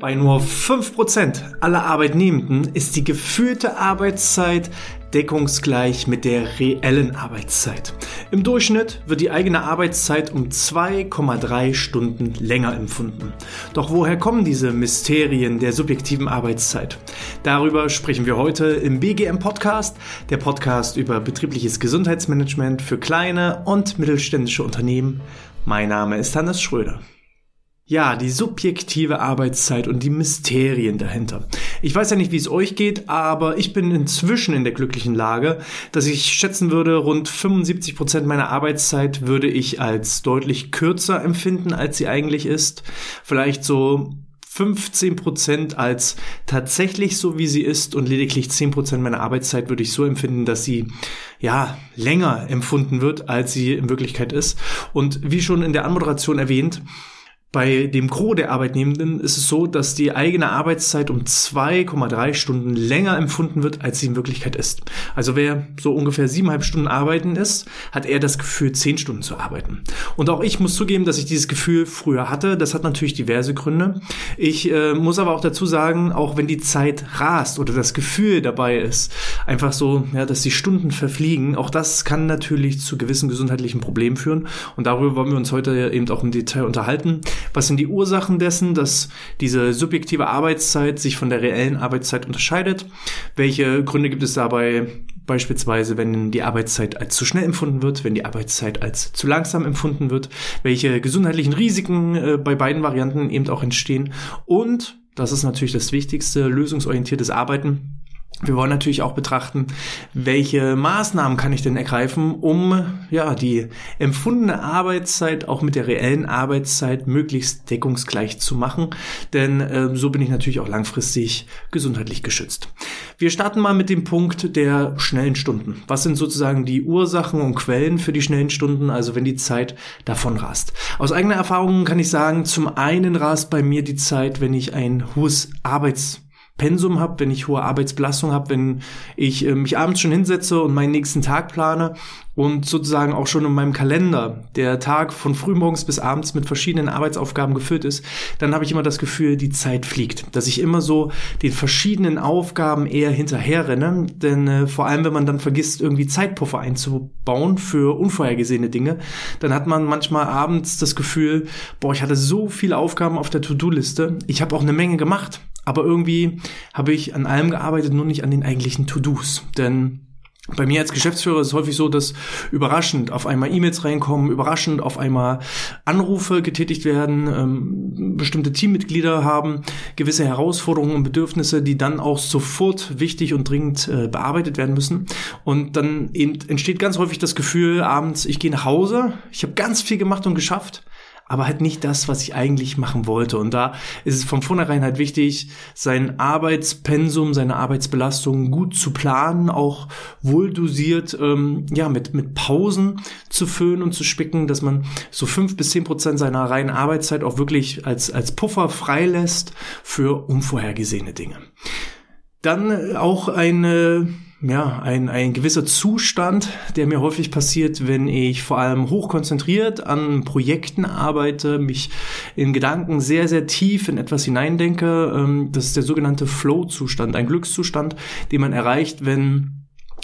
Bei nur 5% aller Arbeitnehmenden ist die gefühlte Arbeitszeit deckungsgleich mit der reellen Arbeitszeit. Im Durchschnitt wird die eigene Arbeitszeit um 2,3 Stunden länger empfunden. Doch woher kommen diese Mysterien der subjektiven Arbeitszeit? Darüber sprechen wir heute im BGM Podcast, der Podcast über betriebliches Gesundheitsmanagement für kleine und mittelständische Unternehmen. Mein Name ist Hannes Schröder. Ja, die subjektive Arbeitszeit und die Mysterien dahinter. Ich weiß ja nicht, wie es euch geht, aber ich bin inzwischen in der glücklichen Lage, dass ich schätzen würde, rund 75 Prozent meiner Arbeitszeit würde ich als deutlich kürzer empfinden, als sie eigentlich ist. Vielleicht so 15 Prozent als tatsächlich so, wie sie ist und lediglich 10 Prozent meiner Arbeitszeit würde ich so empfinden, dass sie ja länger empfunden wird, als sie in Wirklichkeit ist. Und wie schon in der Anmoderation erwähnt, bei dem Gros der Arbeitnehmenden ist es so, dass die eigene Arbeitszeit um 2,3 Stunden länger empfunden wird, als sie in Wirklichkeit ist. Also wer so ungefähr siebeneinhalb Stunden arbeiten ist, hat eher das Gefühl, zehn Stunden zu arbeiten. Und auch ich muss zugeben, dass ich dieses Gefühl früher hatte. Das hat natürlich diverse Gründe. Ich äh, muss aber auch dazu sagen, auch wenn die Zeit rast oder das Gefühl dabei ist, einfach so, ja, dass die Stunden verfliegen, auch das kann natürlich zu gewissen gesundheitlichen Problemen führen. Und darüber wollen wir uns heute eben auch im Detail unterhalten. Was sind die Ursachen dessen, dass diese subjektive Arbeitszeit sich von der reellen Arbeitszeit unterscheidet? Welche Gründe gibt es dabei? Beispielsweise, wenn die Arbeitszeit als zu schnell empfunden wird, wenn die Arbeitszeit als zu langsam empfunden wird, welche gesundheitlichen Risiken äh, bei beiden Varianten eben auch entstehen und das ist natürlich das Wichtigste, lösungsorientiertes Arbeiten wir wollen natürlich auch betrachten, welche Maßnahmen kann ich denn ergreifen, um ja die empfundene Arbeitszeit auch mit der reellen Arbeitszeit möglichst deckungsgleich zu machen, denn äh, so bin ich natürlich auch langfristig gesundheitlich geschützt. Wir starten mal mit dem Punkt der schnellen Stunden. Was sind sozusagen die Ursachen und Quellen für die schnellen Stunden, also wenn die Zeit davon rast? Aus eigener Erfahrung kann ich sagen, zum einen rast bei mir die Zeit, wenn ich ein hohes Arbeits Pensum habe, wenn ich hohe Arbeitsbelastung habe, wenn ich äh, mich abends schon hinsetze und meinen nächsten Tag plane und sozusagen auch schon in meinem Kalender der Tag von frühmorgens bis abends mit verschiedenen Arbeitsaufgaben gefüllt ist, dann habe ich immer das Gefühl, die Zeit fliegt, dass ich immer so den verschiedenen Aufgaben eher hinterher renne, denn äh, vor allem wenn man dann vergisst, irgendwie Zeitpuffer einzubauen für unvorhergesehene Dinge, dann hat man manchmal abends das Gefühl, boah, ich hatte so viele Aufgaben auf der To-Do-Liste, ich habe auch eine Menge gemacht, aber irgendwie habe ich an allem gearbeitet, nur nicht an den eigentlichen To-Dos. Denn bei mir als Geschäftsführer ist es häufig so, dass überraschend auf einmal E-Mails reinkommen, überraschend auf einmal Anrufe getätigt werden, ähm, bestimmte Teammitglieder haben gewisse Herausforderungen und Bedürfnisse, die dann auch sofort wichtig und dringend äh, bearbeitet werden müssen. Und dann entsteht ganz häufig das Gefühl abends, ich gehe nach Hause, ich habe ganz viel gemacht und geschafft, aber halt nicht das, was ich eigentlich machen wollte. Und da ist es von vornherein halt wichtig, sein Arbeitspensum, seine Arbeitsbelastung gut zu planen, auch wohl dosiert, ähm, ja, mit, mit Pausen zu füllen und zu spicken, dass man so fünf bis zehn Prozent seiner reinen Arbeitszeit auch wirklich als, als Puffer freilässt für unvorhergesehene Dinge. Dann auch eine ja, ein, ein gewisser Zustand, der mir häufig passiert, wenn ich vor allem hochkonzentriert an Projekten arbeite, mich in Gedanken sehr, sehr tief in etwas hineindenke. Ähm, das ist der sogenannte Flow-Zustand, ein Glückszustand, den man erreicht, wenn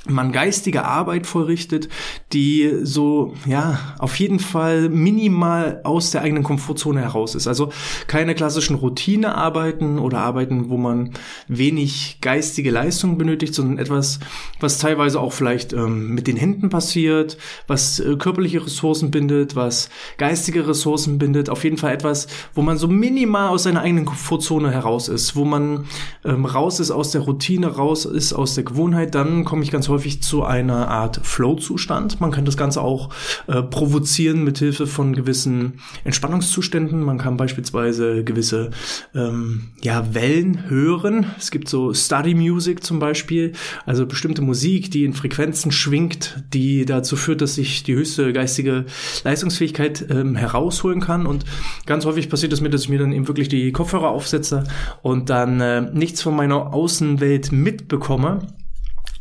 man geistige Arbeit vollrichtet, die so, ja, auf jeden Fall minimal aus der eigenen Komfortzone heraus ist. Also keine klassischen Routinearbeiten oder Arbeiten, wo man wenig geistige Leistung benötigt, sondern etwas, was teilweise auch vielleicht ähm, mit den Händen passiert, was äh, körperliche Ressourcen bindet, was geistige Ressourcen bindet. Auf jeden Fall etwas, wo man so minimal aus seiner eigenen Komfortzone heraus ist, wo man ähm, raus ist aus der Routine, raus ist aus der Gewohnheit. Dann komme ich ganz häufig zu einer Art Flow-Zustand. Man kann das Ganze auch äh, provozieren mit Hilfe von gewissen Entspannungszuständen. Man kann beispielsweise gewisse ähm, ja, Wellen hören. Es gibt so Study Music zum Beispiel, also bestimmte Musik, die in Frequenzen schwingt, die dazu führt, dass ich die höchste geistige Leistungsfähigkeit ähm, herausholen kann. Und ganz häufig passiert es mir, dass ich mir dann eben wirklich die Kopfhörer aufsetze und dann äh, nichts von meiner Außenwelt mitbekomme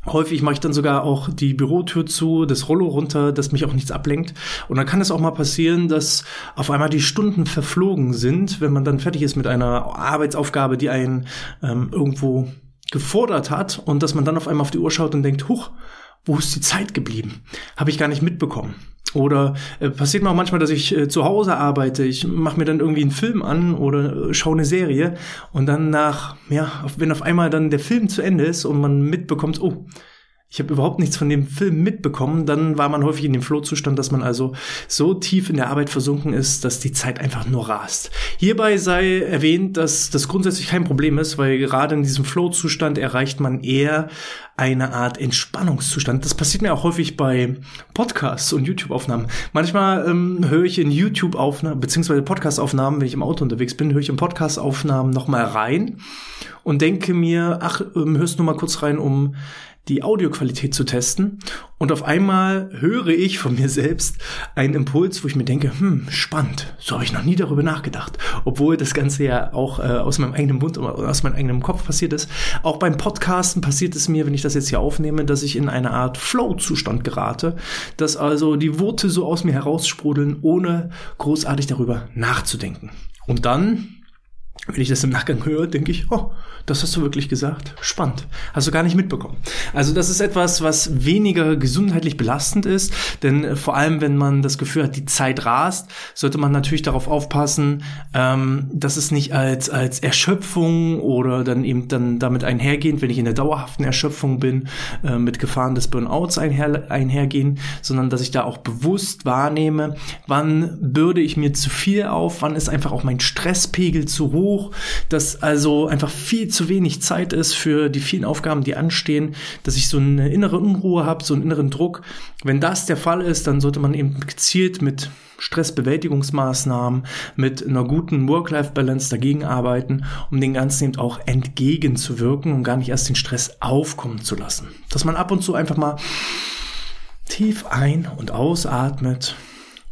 Häufig mache ich dann sogar auch die Bürotür zu, das Rollo runter, dass mich auch nichts ablenkt. Und dann kann es auch mal passieren, dass auf einmal die Stunden verflogen sind, wenn man dann fertig ist mit einer Arbeitsaufgabe, die einen ähm, irgendwo gefordert hat und dass man dann auf einmal auf die Uhr schaut und denkt, huch, wo ist die Zeit geblieben? Habe ich gar nicht mitbekommen. Oder äh, passiert mir auch manchmal, dass ich äh, zu Hause arbeite, ich mache mir dann irgendwie einen Film an oder äh, schaue eine Serie und dann nach, ja, wenn auf einmal dann der Film zu Ende ist und man mitbekommt, oh, ich habe überhaupt nichts von dem Film mitbekommen, dann war man häufig in dem Flohzustand, dass man also so tief in der Arbeit versunken ist, dass die Zeit einfach nur rast. Hierbei sei erwähnt, dass das grundsätzlich kein Problem ist, weil gerade in diesem Flohzustand erreicht man eher eine Art Entspannungszustand. Das passiert mir auch häufig bei Podcasts und YouTube-Aufnahmen. Manchmal ähm, höre ich in YouTube-Aufnahmen, beziehungsweise Podcast-Aufnahmen, wenn ich im Auto unterwegs bin, höre ich in Podcast-Aufnahmen nochmal rein und denke mir, ach, ähm, hörst du mal kurz rein, um die Audioqualität zu testen. Und auf einmal höre ich von mir selbst einen Impuls, wo ich mir denke, hm, spannend, so habe ich noch nie darüber nachgedacht. Obwohl das Ganze ja auch äh, aus meinem eigenen Mund oder aus meinem eigenen Kopf passiert ist. Auch beim Podcasten passiert es mir, wenn ich das jetzt hier aufnehme, dass ich in eine Art Flow-Zustand gerate, dass also die Worte so aus mir heraussprudeln, ohne großartig darüber nachzudenken. Und dann wenn ich das im Nachgang höre, denke ich, oh, das hast du wirklich gesagt. Spannend. Hast du gar nicht mitbekommen. Also das ist etwas, was weniger gesundheitlich belastend ist, denn äh, vor allem, wenn man das Gefühl hat, die Zeit rast, sollte man natürlich darauf aufpassen, ähm, dass es nicht als, als Erschöpfung oder dann eben dann damit einhergehend, wenn ich in der dauerhaften Erschöpfung bin, äh, mit Gefahren des Burnouts einher, einhergehen, sondern dass ich da auch bewusst wahrnehme, wann bürde ich mir zu viel auf, wann ist einfach auch mein Stresspegel zu hoch, hoch, dass also einfach viel zu wenig Zeit ist für die vielen Aufgaben, die anstehen, dass ich so eine innere Unruhe habe, so einen inneren Druck. Wenn das der Fall ist, dann sollte man eben gezielt mit Stressbewältigungsmaßnahmen, mit einer guten Work-Life-Balance dagegen arbeiten, um den Ganzen eben auch entgegenzuwirken und gar nicht erst den Stress aufkommen zu lassen. Dass man ab und zu einfach mal tief ein- und ausatmet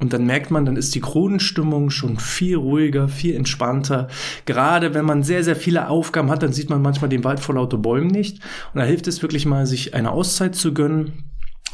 und dann merkt man, dann ist die Grundstimmung schon viel ruhiger, viel entspannter. Gerade wenn man sehr, sehr viele Aufgaben hat, dann sieht man manchmal den Wald vor lauter Bäumen nicht. Und da hilft es wirklich mal, sich eine Auszeit zu gönnen,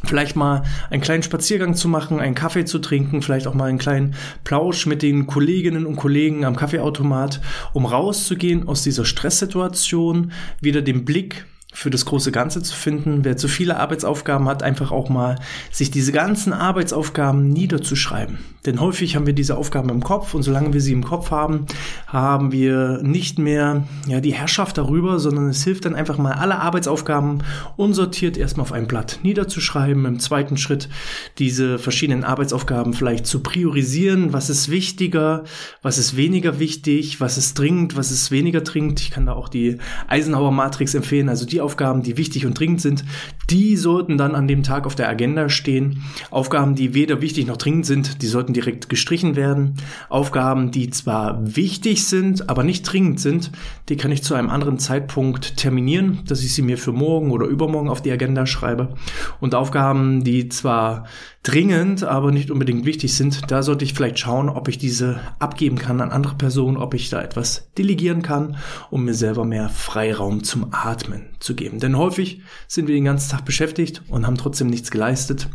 vielleicht mal einen kleinen Spaziergang zu machen, einen Kaffee zu trinken, vielleicht auch mal einen kleinen Plausch mit den Kolleginnen und Kollegen am Kaffeeautomat, um rauszugehen aus dieser Stresssituation, wieder den Blick für das große Ganze zu finden. Wer zu viele Arbeitsaufgaben hat, einfach auch mal sich diese ganzen Arbeitsaufgaben niederzuschreiben. Denn häufig haben wir diese Aufgaben im Kopf und solange wir sie im Kopf haben, haben wir nicht mehr ja, die Herrschaft darüber, sondern es hilft dann einfach mal alle Arbeitsaufgaben unsortiert erstmal auf ein Blatt niederzuschreiben. Im zweiten Schritt diese verschiedenen Arbeitsaufgaben vielleicht zu priorisieren. Was ist wichtiger? Was ist weniger wichtig? Was ist dringend? Was ist weniger dringend? Ich kann da auch die Eisenhower Matrix empfehlen. Also die Aufgaben, die wichtig und dringend sind, die sollten dann an dem Tag auf der Agenda stehen. Aufgaben, die weder wichtig noch dringend sind, die sollten direkt gestrichen werden. Aufgaben, die zwar wichtig sind, aber nicht dringend sind, die kann ich zu einem anderen Zeitpunkt terminieren, dass ich sie mir für morgen oder übermorgen auf die Agenda schreibe. Und Aufgaben, die zwar dringend, aber nicht unbedingt wichtig sind, da sollte ich vielleicht schauen, ob ich diese abgeben kann an andere Personen, ob ich da etwas delegieren kann, um mir selber mehr Freiraum zum Atmen zu geben. Denn häufig sind wir den ganzen Tag beschäftigt und haben trotzdem nichts geleistet.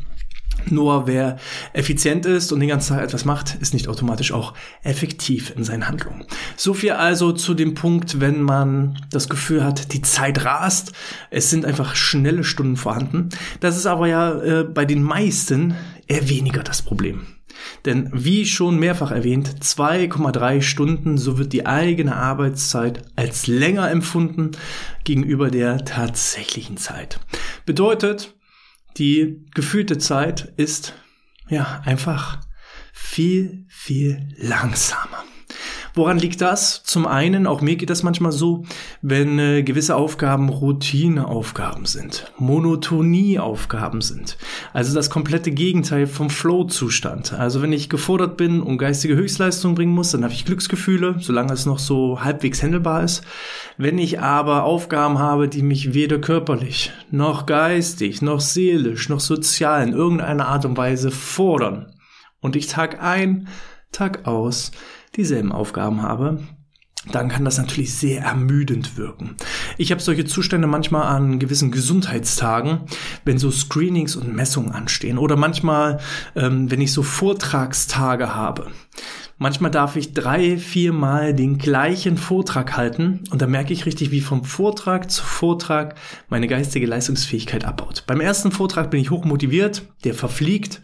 Nur wer effizient ist und den ganzen Tag etwas macht, ist nicht automatisch auch effektiv in seinen Handlungen. So viel also zu dem Punkt, wenn man das Gefühl hat, die Zeit rast. Es sind einfach schnelle Stunden vorhanden. Das ist aber ja äh, bei den meisten eher weniger das Problem. Denn wie schon mehrfach erwähnt, 2,3 Stunden, so wird die eigene Arbeitszeit als länger empfunden gegenüber der tatsächlichen Zeit. Bedeutet, die gefühlte Zeit ist ja einfach viel, viel langsamer. Woran liegt das? Zum einen, auch mir geht das manchmal so, wenn äh, gewisse Aufgaben Routineaufgaben sind, Monotonieaufgaben sind. Also das komplette Gegenteil vom Flow-Zustand. Also wenn ich gefordert bin und geistige Höchstleistung bringen muss, dann habe ich Glücksgefühle, solange es noch so halbwegs handelbar ist. Wenn ich aber Aufgaben habe, die mich weder körperlich, noch geistig, noch seelisch, noch sozial in irgendeiner Art und Weise fordern und ich Tag ein, Tag aus dieselben Aufgaben habe, dann kann das natürlich sehr ermüdend wirken. Ich habe solche Zustände manchmal an gewissen Gesundheitstagen, wenn so Screenings und Messungen anstehen oder manchmal, ähm, wenn ich so Vortragstage habe. Manchmal darf ich drei, vier Mal den gleichen Vortrag halten und da merke ich richtig, wie vom Vortrag zu Vortrag meine geistige Leistungsfähigkeit abbaut. Beim ersten Vortrag bin ich hoch motiviert, der verfliegt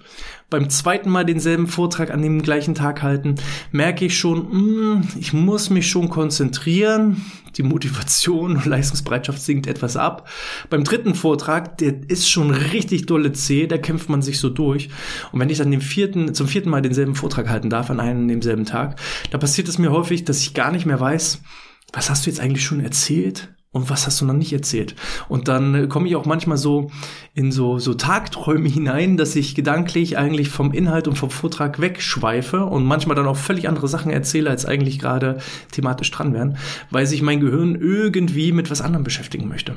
beim zweiten Mal denselben Vortrag an dem gleichen Tag halten, merke ich schon, mh, hm, ich muss mich schon konzentrieren. Die Motivation und Leistungsbereitschaft sinkt etwas ab. Beim dritten Vortrag, der ist schon richtig dolle zäh, da kämpft man sich so durch. Und wenn ich dann den vierten, zum vierten Mal denselben Vortrag halten darf an einem demselben Tag, da passiert es mir häufig, dass ich gar nicht mehr weiß, was hast du jetzt eigentlich schon erzählt? Und was hast du noch nicht erzählt? Und dann äh, komme ich auch manchmal so in so, so Tagträume hinein, dass ich gedanklich eigentlich vom Inhalt und vom Vortrag wegschweife und manchmal dann auch völlig andere Sachen erzähle, als eigentlich gerade thematisch dran wären, weil sich mein Gehirn irgendwie mit was anderem beschäftigen möchte.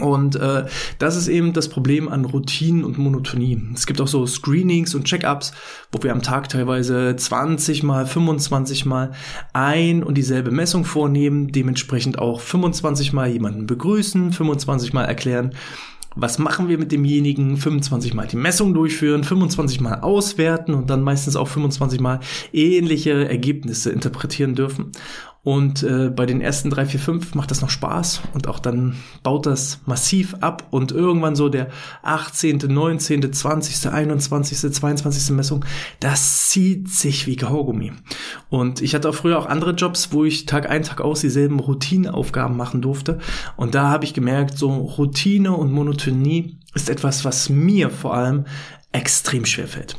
Und äh, das ist eben das Problem an Routinen und Monotonie. Es gibt auch so Screenings und Check-ups, wo wir am Tag teilweise 20 mal, 25 mal ein und dieselbe Messung vornehmen, dementsprechend auch 25 mal jemanden begrüßen, 25 mal erklären, was machen wir mit demjenigen, 25 Mal die Messung durchführen, 25 Mal auswerten und dann meistens auch 25 Mal ähnliche Ergebnisse interpretieren dürfen. Und äh, bei den ersten drei, vier, fünf macht das noch Spaß und auch dann baut das massiv ab und irgendwann so der 18., 19., 20., 21., 22. Messung, das zieht sich wie Kaugummi. Und ich hatte auch früher auch andere Jobs, wo ich Tag ein, Tag aus dieselben Routineaufgaben machen durfte. Und da habe ich gemerkt, so Routine und Monotonie ist etwas, was mir vor allem extrem schwer fällt.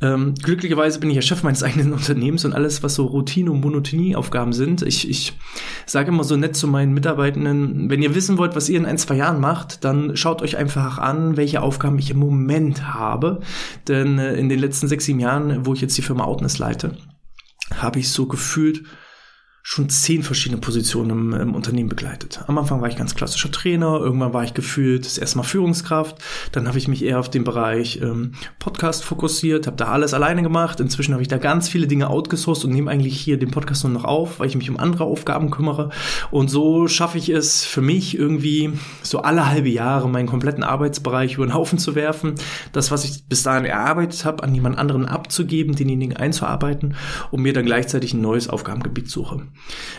Ähm, glücklicherweise bin ich ja Chef meines eigenen Unternehmens und alles, was so Routine- und Monotonieaufgaben sind. Ich, ich sage immer so nett zu meinen Mitarbeitenden, wenn ihr wissen wollt, was ihr in ein, zwei Jahren macht, dann schaut euch einfach an, welche Aufgaben ich im Moment habe. Denn äh, in den letzten sechs, sieben Jahren, wo ich jetzt die Firma Outness leite, habe ich so gefühlt schon zehn verschiedene Positionen im, im, Unternehmen begleitet. Am Anfang war ich ganz klassischer Trainer, irgendwann war ich gefühlt das erste Mal Führungskraft, dann habe ich mich eher auf den Bereich ähm, Podcast fokussiert, habe da alles alleine gemacht. Inzwischen habe ich da ganz viele Dinge outgesourced und nehme eigentlich hier den Podcast nur noch auf, weil ich mich um andere Aufgaben kümmere. Und so schaffe ich es für mich irgendwie so alle halbe Jahre meinen kompletten Arbeitsbereich über den Haufen zu werfen, das, was ich bis dahin erarbeitet habe, an jemand anderen abzugeben, denjenigen einzuarbeiten und mir dann gleichzeitig ein neues Aufgabengebiet suche.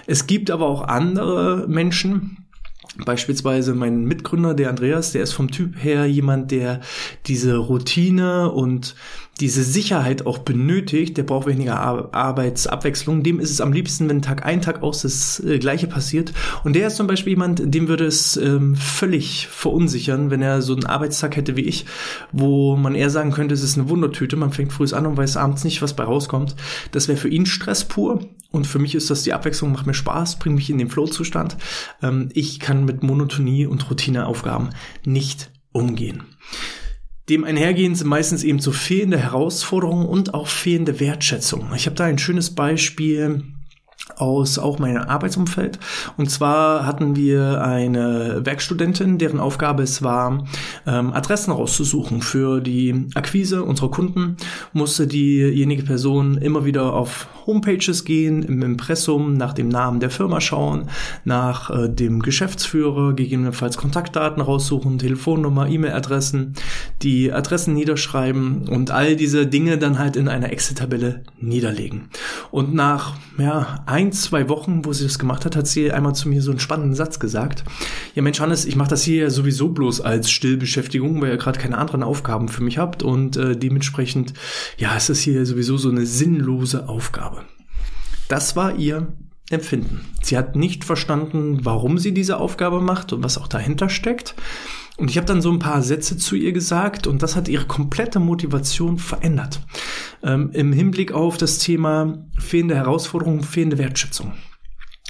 Es gibt aber auch andere Menschen, Beispielsweise mein Mitgründer, der Andreas, der ist vom Typ her jemand, der diese Routine und diese Sicherheit auch benötigt, der braucht weniger Ar Arbeitsabwechslung. Dem ist es am liebsten, wenn Tag ein, Tag aus das äh, Gleiche passiert. Und der ist zum Beispiel jemand, dem würde es ähm, völlig verunsichern, wenn er so einen Arbeitstag hätte wie ich, wo man eher sagen könnte, es ist eine Wundertüte, man fängt früh an und weiß abends nicht, was bei rauskommt. Das wäre für ihn Stress pur. Und für mich ist das die Abwechslung, macht mir Spaß, bringt mich in den Flow-Zustand. Ähm, ich kann mit Monotonie und Routineaufgaben nicht umgehen. Dem einhergehend sind meistens eben so fehlende Herausforderungen und auch fehlende Wertschätzung. Ich habe da ein schönes Beispiel aus auch meinem Arbeitsumfeld. Und zwar hatten wir eine Werkstudentin, deren Aufgabe es war, ähm, Adressen rauszusuchen für die Akquise unserer Kunden. Musste diejenige Person immer wieder auf Homepages gehen, im Impressum nach dem Namen der Firma schauen, nach äh, dem Geschäftsführer, gegebenenfalls Kontaktdaten raussuchen, Telefonnummer, E-Mail-Adressen, die Adressen niederschreiben und all diese Dinge dann halt in einer Excel-Tabelle niederlegen. Und nach ja, ein, zwei Wochen, wo sie das gemacht hat, hat sie einmal zu mir so einen spannenden Satz gesagt. Ja Mensch, Hannes, ich mache das hier ja sowieso bloß als Stillbeschäftigung, weil ihr gerade keine anderen Aufgaben für mich habt und äh, dementsprechend, ja, ist hier sowieso so eine sinnlose Aufgabe. Das war ihr Empfinden. Sie hat nicht verstanden, warum sie diese Aufgabe macht und was auch dahinter steckt. Und ich habe dann so ein paar Sätze zu ihr gesagt und das hat ihre komplette Motivation verändert. Ähm, Im Hinblick auf das Thema fehlende Herausforderungen, fehlende Wertschätzung.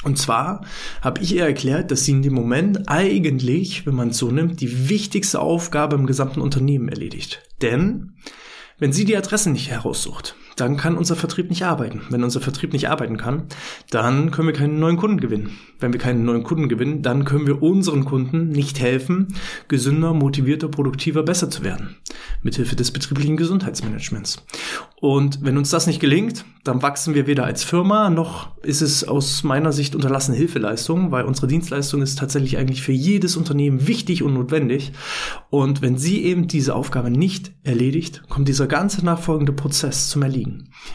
Und zwar habe ich ihr erklärt, dass sie in dem Moment eigentlich, wenn man es so nimmt, die wichtigste Aufgabe im gesamten Unternehmen erledigt. Denn wenn sie die Adressen nicht heraussucht, dann kann unser Vertrieb nicht arbeiten. Wenn unser Vertrieb nicht arbeiten kann, dann können wir keinen neuen Kunden gewinnen. Wenn wir keinen neuen Kunden gewinnen, dann können wir unseren Kunden nicht helfen, gesünder, motivierter, produktiver, besser zu werden. Mithilfe des betrieblichen Gesundheitsmanagements. Und wenn uns das nicht gelingt, dann wachsen wir weder als Firma, noch ist es aus meiner Sicht unterlassene Hilfeleistung, weil unsere Dienstleistung ist tatsächlich eigentlich für jedes Unternehmen wichtig und notwendig. Und wenn sie eben diese Aufgabe nicht erledigt, kommt dieser ganze nachfolgende Prozess zum Erliegen.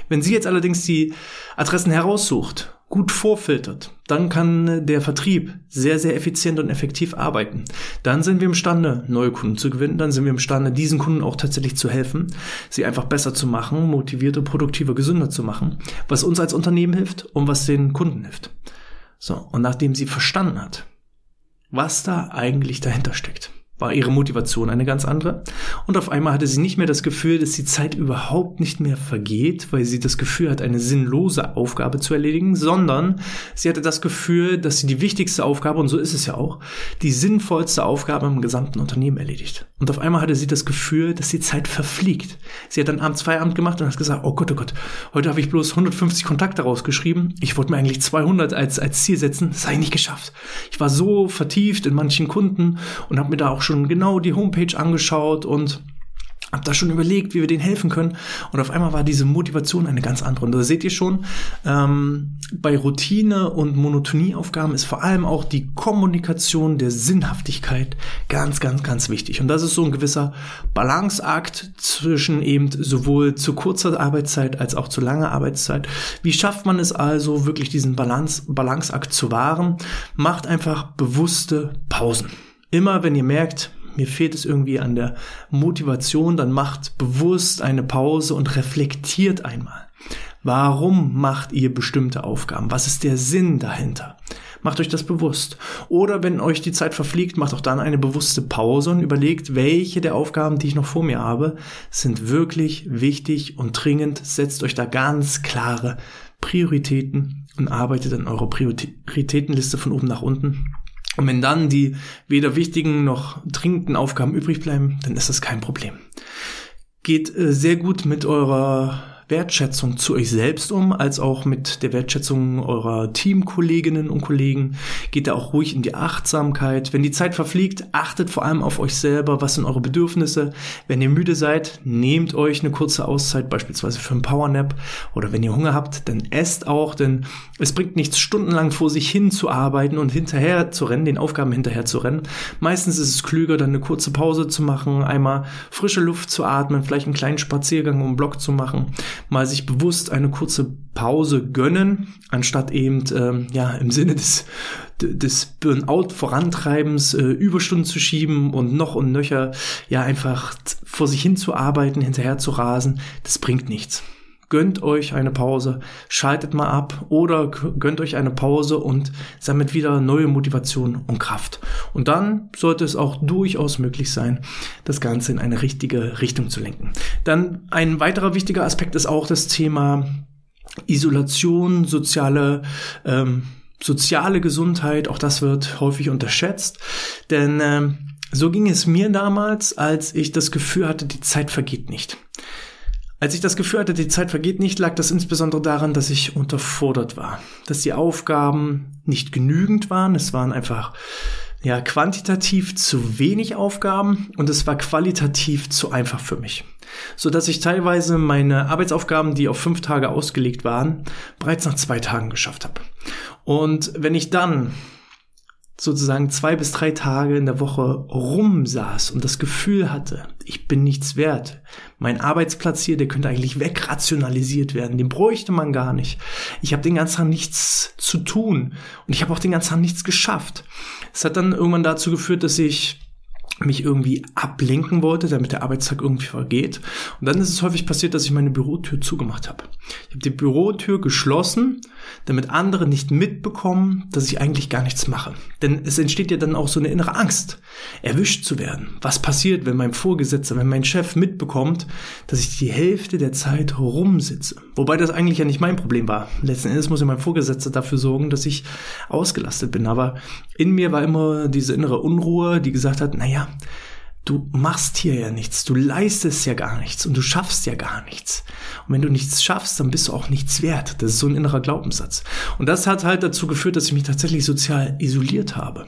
Wenn sie jetzt allerdings die Adressen heraussucht gut vorfiltert, dann kann der Vertrieb sehr, sehr effizient und effektiv arbeiten. Dann sind wir imstande, neue Kunden zu gewinnen. Dann sind wir imstande, diesen Kunden auch tatsächlich zu helfen, sie einfach besser zu machen, motivierter, produktiver, gesünder zu machen, was uns als Unternehmen hilft und was den Kunden hilft. So. Und nachdem sie verstanden hat, was da eigentlich dahinter steckt, war ihre Motivation eine ganz andere. Und auf einmal hatte sie nicht mehr das Gefühl, dass die Zeit überhaupt nicht mehr vergeht, weil sie das Gefühl hat, eine sinnlose Aufgabe zu erledigen, sondern sie hatte das Gefühl, dass sie die wichtigste Aufgabe, und so ist es ja auch, die sinnvollste Aufgabe im gesamten Unternehmen erledigt. Und auf einmal hatte sie das Gefühl, dass die Zeit verfliegt. Sie hat dann abends Feierabend gemacht und hat gesagt, oh Gott, oh Gott, heute habe ich bloß 150 Kontakte rausgeschrieben. Ich wollte mir eigentlich 200 als, als Ziel setzen. Das habe ich nicht geschafft. Ich war so vertieft in manchen Kunden und habe mir da auch schon genau die Homepage angeschaut und habe da schon überlegt, wie wir denen helfen können. Und auf einmal war diese Motivation eine ganz andere. Und da seht ihr schon, ähm, bei Routine und Monotonieaufgaben ist vor allem auch die Kommunikation der Sinnhaftigkeit ganz, ganz, ganz wichtig. Und das ist so ein gewisser Balanceakt zwischen eben sowohl zu kurzer Arbeitszeit als auch zu langer Arbeitszeit. Wie schafft man es also, wirklich diesen Balance, Balanceakt zu wahren? Macht einfach bewusste Pausen. Immer wenn ihr merkt, mir fehlt es irgendwie an der Motivation, dann macht bewusst eine Pause und reflektiert einmal. Warum macht ihr bestimmte Aufgaben? Was ist der Sinn dahinter? Macht euch das bewusst. Oder wenn euch die Zeit verfliegt, macht auch dann eine bewusste Pause und überlegt, welche der Aufgaben, die ich noch vor mir habe, sind wirklich wichtig und dringend. Setzt euch da ganz klare Prioritäten und arbeitet an eurer Prioritätenliste von oben nach unten und wenn dann die weder wichtigen noch dringenden Aufgaben übrig bleiben, dann ist das kein Problem. Geht äh, sehr gut mit eurer Wertschätzung zu euch selbst um, als auch mit der Wertschätzung eurer Teamkolleginnen und Kollegen. Geht da auch ruhig in die Achtsamkeit. Wenn die Zeit verfliegt, achtet vor allem auf euch selber. Was sind eure Bedürfnisse? Wenn ihr müde seid, nehmt euch eine kurze Auszeit, beispielsweise für einen Powernap. Oder wenn ihr Hunger habt, dann esst auch, denn es bringt nichts, stundenlang vor sich hin zu arbeiten und hinterher zu rennen, den Aufgaben hinterher zu rennen. Meistens ist es klüger, dann eine kurze Pause zu machen, einmal frische Luft zu atmen, vielleicht einen kleinen Spaziergang um den Block zu machen mal sich bewusst eine kurze Pause gönnen, anstatt eben ähm, ja im Sinne des des Burnout vorantreibens äh, Überstunden zu schieben und noch und nöcher ja einfach vor sich hin zu arbeiten, hinterher zu rasen, das bringt nichts gönnt euch eine Pause, schaltet mal ab oder gönnt euch eine Pause und sammelt wieder neue Motivation und Kraft. Und dann sollte es auch durchaus möglich sein, das Ganze in eine richtige Richtung zu lenken. Dann ein weiterer wichtiger Aspekt ist auch das Thema Isolation, soziale ähm, soziale Gesundheit, auch das wird häufig unterschätzt, denn ähm, so ging es mir damals, als ich das Gefühl hatte, die Zeit vergeht nicht. Als ich das Gefühl hatte, die Zeit vergeht nicht, lag das insbesondere daran, dass ich unterfordert war, dass die Aufgaben nicht genügend waren, es waren einfach ja quantitativ zu wenig Aufgaben und es war qualitativ zu einfach für mich, so dass ich teilweise meine Arbeitsaufgaben, die auf fünf Tage ausgelegt waren, bereits nach zwei Tagen geschafft habe. Und wenn ich dann sozusagen zwei bis drei Tage in der Woche rumsaß und das Gefühl hatte, ich bin nichts wert. Mein Arbeitsplatz hier, der könnte eigentlich wegrationalisiert werden. Den bräuchte man gar nicht. Ich habe den ganzen Tag nichts zu tun und ich habe auch den ganzen Tag nichts geschafft. Es hat dann irgendwann dazu geführt, dass ich mich irgendwie ablenken wollte, damit der Arbeitstag irgendwie vergeht. Und dann ist es häufig passiert, dass ich meine Bürotür zugemacht habe. Ich habe die Bürotür geschlossen, damit andere nicht mitbekommen, dass ich eigentlich gar nichts mache. Denn es entsteht ja dann auch so eine innere Angst, erwischt zu werden. Was passiert, wenn mein Vorgesetzter, wenn mein Chef mitbekommt, dass ich die Hälfte der Zeit rumsitze? Wobei das eigentlich ja nicht mein Problem war. Letzten Endes muss ja mein Vorgesetzter dafür sorgen, dass ich ausgelastet bin. Aber in mir war immer diese innere Unruhe, die gesagt hat, naja, du machst hier ja nichts, du leistest ja gar nichts und du schaffst ja gar nichts. Und wenn du nichts schaffst, dann bist du auch nichts wert. Das ist so ein innerer Glaubenssatz. Und das hat halt dazu geführt, dass ich mich tatsächlich sozial isoliert habe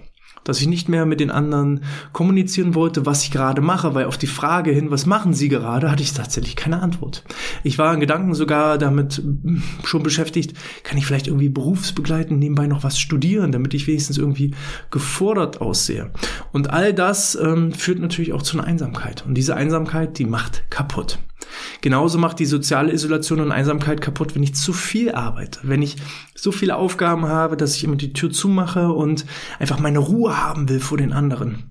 dass ich nicht mehr mit den anderen kommunizieren wollte, was ich gerade mache, weil auf die Frage hin, was machen Sie gerade, hatte ich tatsächlich keine Antwort. Ich war in Gedanken sogar damit hm, schon beschäftigt, kann ich vielleicht irgendwie berufsbegleitend nebenbei noch was studieren, damit ich wenigstens irgendwie gefordert aussehe. Und all das ähm, führt natürlich auch zu einer Einsamkeit. Und diese Einsamkeit, die macht kaputt. Genauso macht die soziale Isolation und Einsamkeit kaputt, wenn ich zu viel arbeite, wenn ich so viele Aufgaben habe, dass ich immer die Tür zumache und einfach meine Ruhe haben will vor den anderen.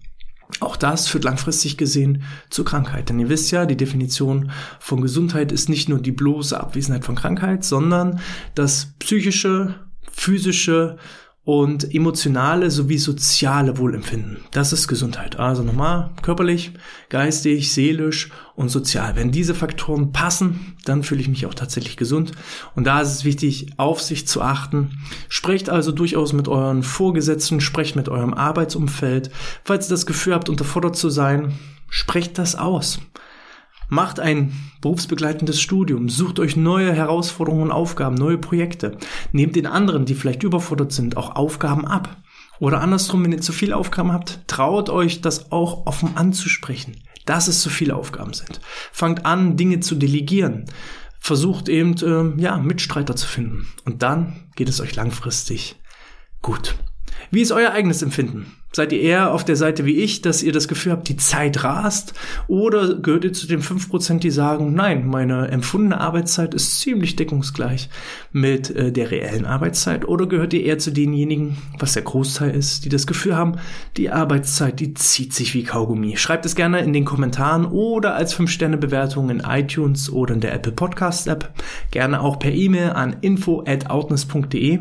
Auch das führt langfristig gesehen zur Krankheit. Denn ihr wisst ja, die Definition von Gesundheit ist nicht nur die bloße Abwesenheit von Krankheit, sondern das psychische, physische und emotionale sowie soziale Wohlempfinden. Das ist Gesundheit. Also nochmal körperlich, geistig, seelisch und sozial. Wenn diese Faktoren passen, dann fühle ich mich auch tatsächlich gesund. Und da ist es wichtig, auf sich zu achten. Sprecht also durchaus mit euren Vorgesetzten, sprecht mit eurem Arbeitsumfeld. Falls ihr das Gefühl habt, unterfordert zu sein, sprecht das aus. Macht ein berufsbegleitendes Studium, sucht euch neue Herausforderungen und Aufgaben, neue Projekte. Nehmt den anderen, die vielleicht überfordert sind, auch Aufgaben ab. Oder andersrum, wenn ihr zu viele Aufgaben habt, traut euch das auch offen anzusprechen, dass es zu viele Aufgaben sind. Fangt an, Dinge zu delegieren. Versucht eben, äh, ja, Mitstreiter zu finden. Und dann geht es euch langfristig gut. Wie ist euer eigenes Empfinden? Seid ihr eher auf der Seite wie ich, dass ihr das Gefühl habt, die Zeit rast? Oder gehört ihr zu den 5%, die sagen, nein, meine empfundene Arbeitszeit ist ziemlich deckungsgleich mit äh, der reellen Arbeitszeit? Oder gehört ihr eher zu denjenigen, was der Großteil ist, die das Gefühl haben, die Arbeitszeit, die zieht sich wie Kaugummi? Schreibt es gerne in den Kommentaren oder als 5-Sterne-Bewertung in iTunes oder in der Apple Podcast App. Gerne auch per E-Mail an info at outness.de.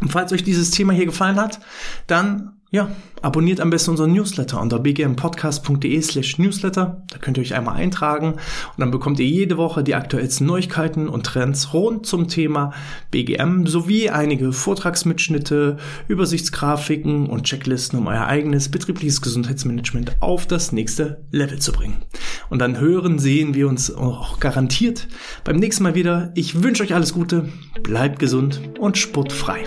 Und falls euch dieses Thema hier gefallen hat, dann ja, abonniert am besten unseren Newsletter unter bgmpodcast.de slash newsletter. Da könnt ihr euch einmal eintragen und dann bekommt ihr jede Woche die aktuellsten Neuigkeiten und Trends rund zum Thema BGM sowie einige Vortragsmitschnitte, Übersichtsgrafiken und Checklisten, um euer eigenes betriebliches Gesundheitsmanagement auf das nächste Level zu bringen. Und dann hören, sehen wir uns auch garantiert beim nächsten Mal wieder. Ich wünsche euch alles Gute, bleibt gesund und sportfrei.